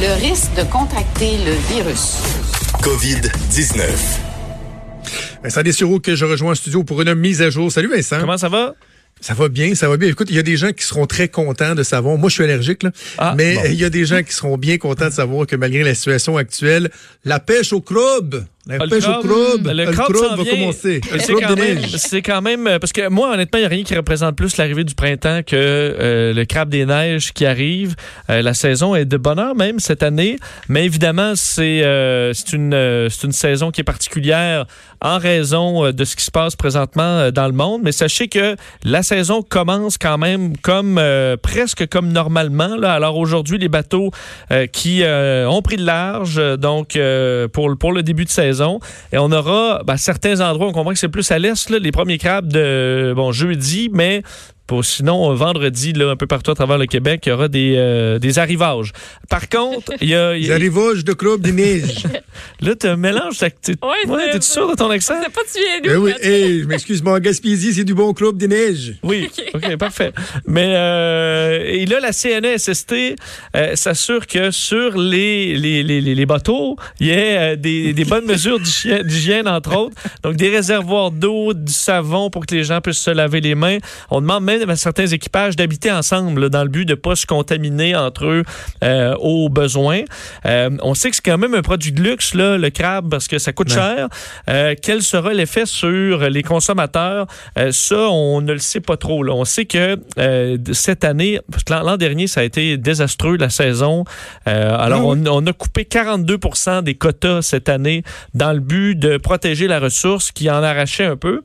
le risque de contracter le virus. COVID-19. Vincent Dessureau que je rejoins en studio pour une mise à jour. Salut Vincent. Comment ça va? Ça va bien, ça va bien. Écoute, il y a des gens qui seront très contents de savoir. Moi, je suis allergique, là, Ah, mais bon. il y a des gens qui seront bien contents de savoir que malgré la situation actuelle, la pêche au crabe, la Ah, le pêche crabe, au crabe, le le crabe va vient. commencer. C'est quand, des même, neiges. c'est quand même parce que moi honnêtement il n'y a rien qui représente plus l'arrivée du printemps que euh, le crabe des neiges qui arrive. Euh, la saison est de bonheur même cette année, mais évidemment c'est euh, c'est une c'est une saison qui est particulière en raison euh, de ce qui se passe présentement euh, dans le monde. Mais sachez que la saison commence quand même comme euh, presque comme normalement. Alors aujourd'hui les bateaux qui ont pris de large donc pour le début de saison et on aura ben, certains endroits, on comprend que c'est plus à l'est, les premiers crabes de bon jeudi, mais pour, sinon, euh, vendredi, là, un peu partout à travers le Québec, il y aura des, euh, des arrivages. Par contre, il y a. y Les a- arrivages de crabe des neiges. là, tu as un mélange. t'as- t'es- Ouais, ouais, c'est- t'es-tu sûr de ton accent? Sais pas tu viens d'où. oui, là, tu- hey, je m'excuse, mon Gaspésie, c'est du bon club des neiges. Oui, OK, parfait. Mais euh, et là, la CNESST euh, s'assure que sur les, les, les, les- les bateaux, il y ait euh, des, des bonnes mesures d'hygiène, d'hygiène, entre autres. Donc, des réservoirs d'eau, du savon pour que les gens puissent se laver les mains. On demande même à certains équipages d'habiter ensemble là, dans le but de ne pas se contaminer entre eux euh, aux besoins. Euh, on sait que c'est quand même un produit de luxe, là, le crabe, parce que ça coûte Ouais. cher. Euh, quel sera l'effet sur les consommateurs? Ça, on ne le sait pas trop. Là. On sait que cette année, parce que l'an dernier, ça a été désastreux, la saison. Alors, on a coupé 42% des quotas cette année dans le but de protéger la ressource qui en arrachait un peu.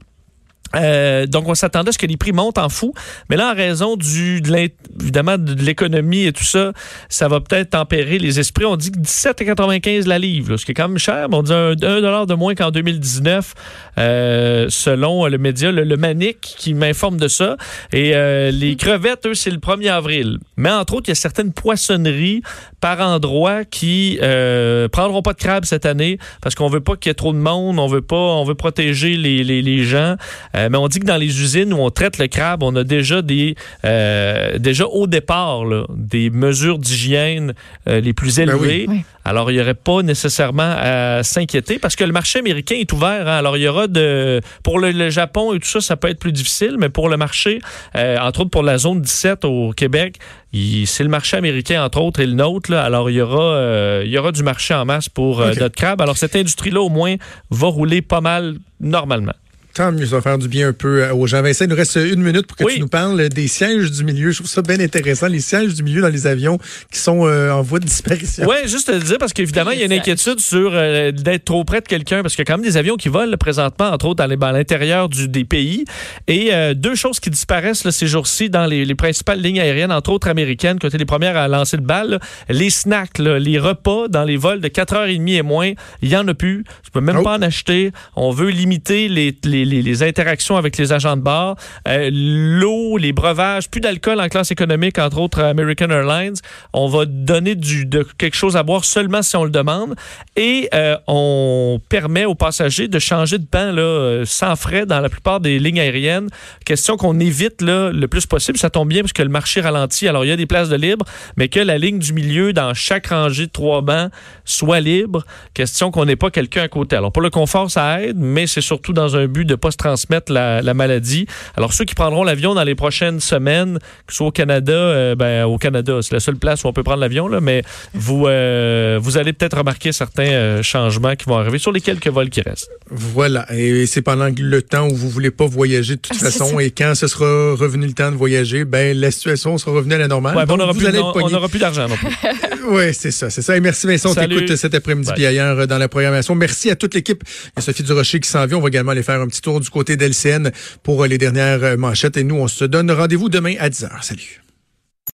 Euh, donc, on s'attendait à ce que les prix montent en fou. Mais là, en raison du, de évidemment de l'économie et tout ça, ça va peut-être tempérer les esprits. On dit que 17,95 la livre, là, ce qui est quand même cher. Mais on dit un dollar de moins qu'en 2019, euh, selon le média, le, le Manic, qui m'informe de ça. Et euh, les crevettes, eux, c'est le 1er avril. Mais entre autres, il y a certaines poissonneries par endroit qui euh, prendront pas de crabes cette année parce qu'on veut pas qu'il y ait trop de monde, on veut pas, on veut protéger les, les, les gens. Euh, mais on dit que dans les usines où on traite le crabe, on a déjà des euh, déjà au départ là, des mesures d'hygiène euh, les plus Ben oui. élevées. Alors il n'y aurait pas nécessairement à s'inquiéter parce que le marché américain est ouvert. hein. Alors il y aura de pour le, le Japon et tout ça, ça peut être plus difficile, mais pour le marché, euh, entre autres pour la zone 17 au Québec, c'est le marché américain entre autres et le nôtre. là. alors il y aura euh, il y aura du marché en masse pour euh, notre crabe. Alors cette industrie-là au moins va rouler pas mal normalement. Tant mieux, ça va faire du bien un peu euh, aux gens. Vincent, il nous reste une minute pour que Oui. tu nous parles des sièges du milieu. Je trouve ça bien intéressant, les sièges du milieu dans les avions qui sont euh, en voie de disparition. Oui, juste te le dire, parce qu'évidemment, il y a une inquiétude sur euh, d'être trop près de quelqu'un, parce qu'il y a quand même des avions qui volent présentement, entre autres, dans l'intérieur du- des pays. Et euh, deux choses qui disparaissent là, ces jours-ci dans les, les principales lignes aériennes, entre autres américaines, qui ont été les premières à lancer le bal. là. Les snacks, là, les repas dans les vols de 4h30 et moins, il n'y en a plus. Tu peux même Oh. pas en acheter. On veut limiter les, les, les- interactions avec les agents de bord. Euh, L'eau, les breuvages, plus d'alcool en classe économique, entre autres American Airlines. On va donner du, de quelque chose à boire seulement si on le demande. Et euh, on permet aux passagers de changer de banc là, euh, sans frais dans la plupart des lignes aériennes. Question qu'on évite là, le plus possible. Ça tombe bien parce que le marché ralentit. Alors, il y a des places de libre, mais que la ligne du milieu, dans chaque rangée de trois bancs, soit libre. Question qu'on n'ait pas quelqu'un à côté. Alors, pour le confort, ça aide, mais c'est surtout dans un but de ne pas se transmettre la, la maladie. Alors, ceux qui prendront l'avion dans les prochaines semaines, que ce soit au Canada, euh, ben, au Canada, c'est la seule place où on peut prendre l'avion, là, mais vous, euh, vous allez peut-être remarquer certains euh, changements qui vont arriver sur les quelques vols qui restent. Voilà. Et c'est pendant le temps où vous voulez pas voyager de toute Ah, façon. Et quand ce sera revenu le temps de voyager, ben, la situation sera revenue à la normale. Ouais, ben, on n'aura vous plus, allez on- être on pogné. n'aura plus d'argent non plus. Oui, c'est ça, c'est ça. Et merci Vincent, t'écoute cet après-midi puis ailleurs euh, dans la programmation. Merci à toute l'équipe. Il y a Sophie Durocher qui s'en vient. On va également aller faire un petit tour du côté d'LCN pour euh, les dernières euh, manchettes. Et nous, on se donne rendez-vous demain à 10h. Salut.